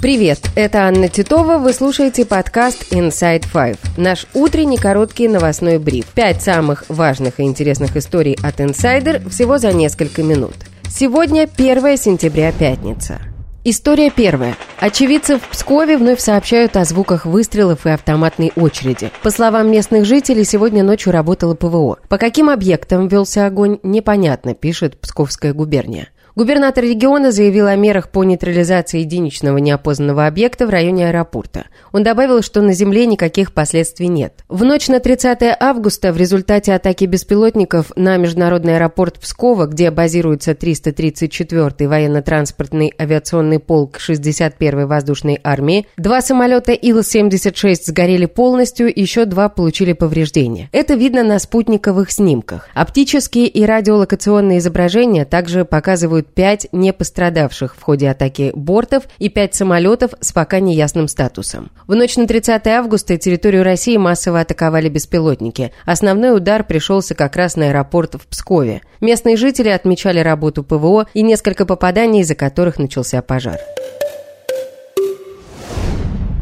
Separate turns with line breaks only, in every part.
Привет, это Анна Титова, вы слушаете подкаст Inside Five, наш утренний короткий новостной бриф. Пять самых важных и интересных историй от Insider всего за несколько минут. Сегодня 1 сентября, пятница. История первая. Очевидцы в Пскове вновь сообщают о звуках выстрелов и автоматной очереди. По словам местных жителей, сегодня ночью работало ПВО. По каким объектам велся огонь, непонятно, пишет Псковская губерния. Губернатор региона заявил о мерах по нейтрализации единичного неопознанного объекта в районе аэропорта. Он добавил, что на земле никаких последствий нет. В ночь на 30 августа в результате атаки беспилотников на международный аэропорт Пскова, где базируется 334-й военно-транспортный авиационный полк 61-й воздушной армии, два самолета Ил-76 сгорели полностью, еще два получили повреждения. Это видно на спутниковых снимках. Оптические и радиолокационные изображения также показывают фиксируют пять не пострадавших в ходе атаки бортов и пять самолетов с пока неясным статусом. В ночь на 30 августа территорию России массово атаковали беспилотники. Основной удар пришелся как раз на аэропорт в Пскове. Местные жители отмечали работу ПВО и несколько попаданий, из-за которых начался пожар.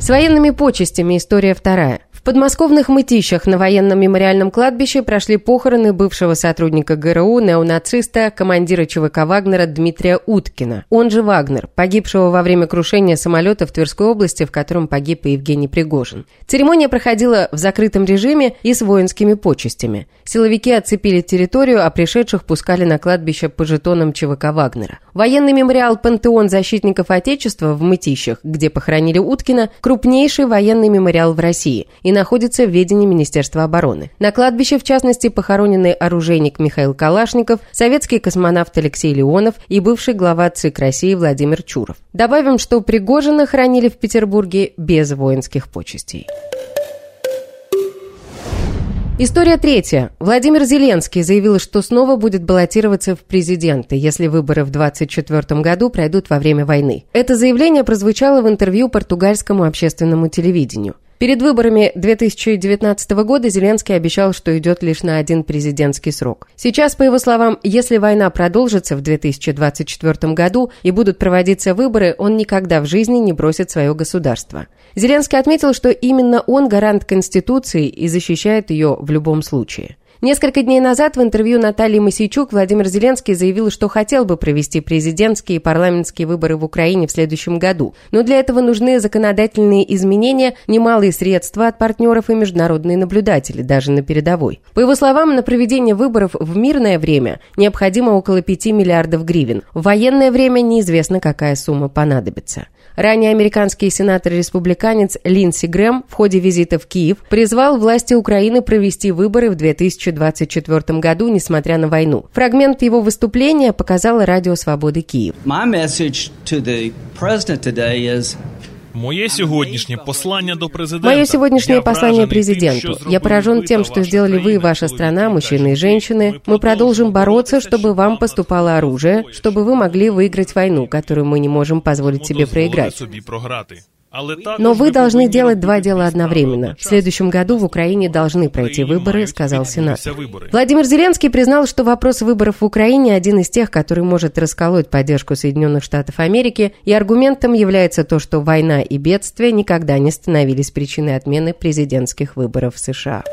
С военными почестями история вторая подмосковных мытищах на военном мемориальном кладбище прошли похороны бывшего сотрудника ГРУ, неонациста, командира ЧВК Вагнера Дмитрия Уткина, он же Вагнер, погибшего во время крушения самолета в Тверской области, в котором погиб и Евгений Пригожин. Церемония проходила в закрытом режиме и с воинскими почестями. Силовики оцепили территорию, а пришедших пускали на кладбище по жетонам ЧВК Вагнера. Военный мемориал «Пантеон защитников Отечества» в Мытищах, где похоронили Уткина, крупнейший военный мемориал в России и находится в ведении Министерства обороны. На кладбище, в частности, похоронены оружейник Михаил Калашников, советский космонавт Алексей Леонов и бывший глава ЦИК России Владимир Чуров. Добавим, что Пригожина хранили в Петербурге без воинских почестей. История третья. Владимир Зеленский заявил, что снова будет баллотироваться в президенты, если выборы в 2024 году пройдут во время войны. Это заявление прозвучало в интервью португальскому общественному телевидению. Перед выборами 2019 года Зеленский обещал, что идет лишь на один президентский срок. Сейчас, по его словам, если война продолжится в 2024 году и будут проводиться выборы, он никогда в жизни не бросит свое государство. Зеленский отметил, что именно он гарант Конституции и защищает ее в любом случае. Несколько дней назад в интервью Натальи Масейчук Владимир Зеленский заявил, что хотел бы провести президентские и парламентские выборы в Украине в следующем году. Но для этого нужны законодательные изменения, немалые средства от партнеров и международные наблюдатели, даже на передовой. По его словам, на проведение выборов в мирное время необходимо около 5 миллиардов гривен. В военное время неизвестно, какая сумма понадобится. Ранее американский сенатор-республиканец Линдси Грэм в ходе визита в Киев призвал власти Украины провести выборы в 2024 году, несмотря на войну. Фрагмент его выступления показало Радио Свободы Киев. My message to the president today is
Моє сьогоднішнє послання до президента.
Мое сегодняшнее послание президенту. Я поражен тем, что сделали вы и ваша страна, мужчины и женщины. Мы продолжим бороться, чтобы вам поступало оружие, чтобы вы могли выиграть войну, которую мы не можем позволить себе проиграть. Но вы должны делать два дела одновременно. В следующем году в Украине должны пройти выборы, сказал сенатор. Владимир Зеленский признал, что вопрос выборов в Украине один из тех, который может расколоть поддержку Соединенных Штатов Америки, и аргументом является то, что война и бедствия никогда не становились причиной отмены президентских выборов в США.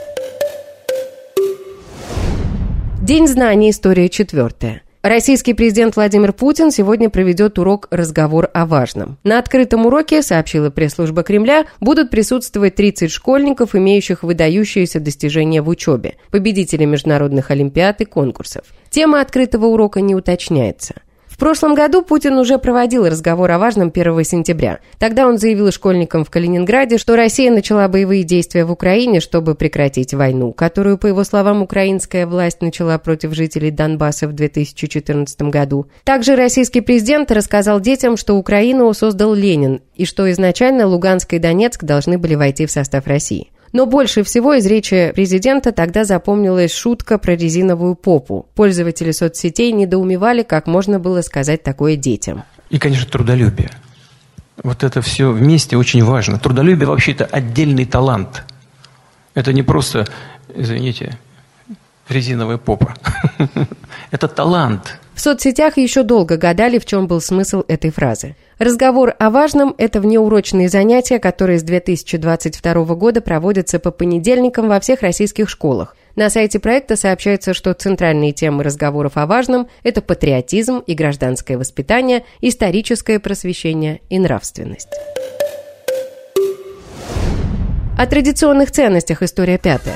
День знаний. История четвертая. Российский президент Владимир Путин сегодня проведет урок «Разговор о важном». На открытом уроке, сообщила пресс-служба Кремля, будут присутствовать 30 школьников, имеющих выдающиеся достижения в учебе, победители международных олимпиад и конкурсов. Тема открытого урока не уточняется. В прошлом году Путин уже проводил разговор о важном 1 сентября. Тогда он заявил школьникам в Калининграде, что Россия начала боевые действия в Украине, чтобы прекратить войну, которую, по его словам, украинская власть начала против жителей Донбасса в 2014 году. Также российский президент рассказал детям, что Украину создал Ленин и что изначально Луганск и Донецк должны были войти в состав России. Но больше всего из речи президента тогда запомнилась шутка про резиновую попу. Пользователи соцсетей недоумевали, как можно было сказать такое детям.
И, конечно, трудолюбие. Вот это все вместе очень важно. Трудолюбие вообще это отдельный талант. Это не просто, извините, резиновая попа. Это талант.
В соцсетях еще долго гадали, в чем был смысл этой фразы. Разговор о важном – это внеурочные занятия, которые с 2022 года проводятся по понедельникам во всех российских школах. На сайте проекта сообщается, что центральные темы разговоров о важном – это патриотизм и гражданское воспитание, историческое просвещение и нравственность. О традиционных ценностях история пятая.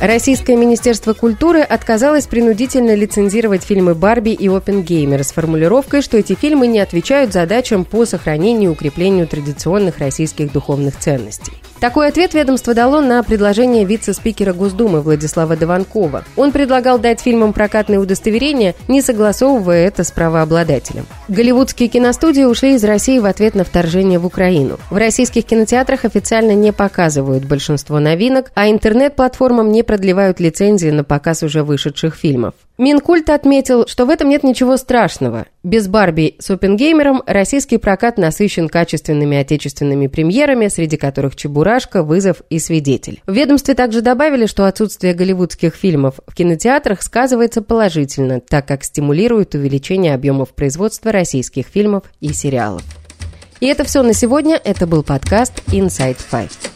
Российское Министерство культуры отказалось принудительно лицензировать фильмы «Барби» и «Опенгеймер» с формулировкой, что эти фильмы не отвечают задачам по сохранению и укреплению традиционных российских духовных ценностей. Такой ответ ведомство дало на предложение вице-спикера Госдумы Владислава Дованкова. Он предлагал дать фильмам прокатное удостоверение, не согласовывая это с правообладателем. Голливудские киностудии ушли из России в ответ на вторжение в Украину. В российских кинотеатрах официально не показывают большинство новинок, а интернет-платформам не продлевают лицензии на показ уже вышедших фильмов. Минкульт отметил, что в этом нет ничего страшного. Без Барби с Опенгеймером российский прокат насыщен качественными отечественными премьерами, среди которых «Чебурашка», «Вызов» и «Свидетель». В ведомстве также добавили, что отсутствие голливудских фильмов в кинотеатрах сказывается положительно, так как стимулирует увеличение объемов производства российских фильмов и сериалов. И это все на сегодня. Это был подкаст Inside Five.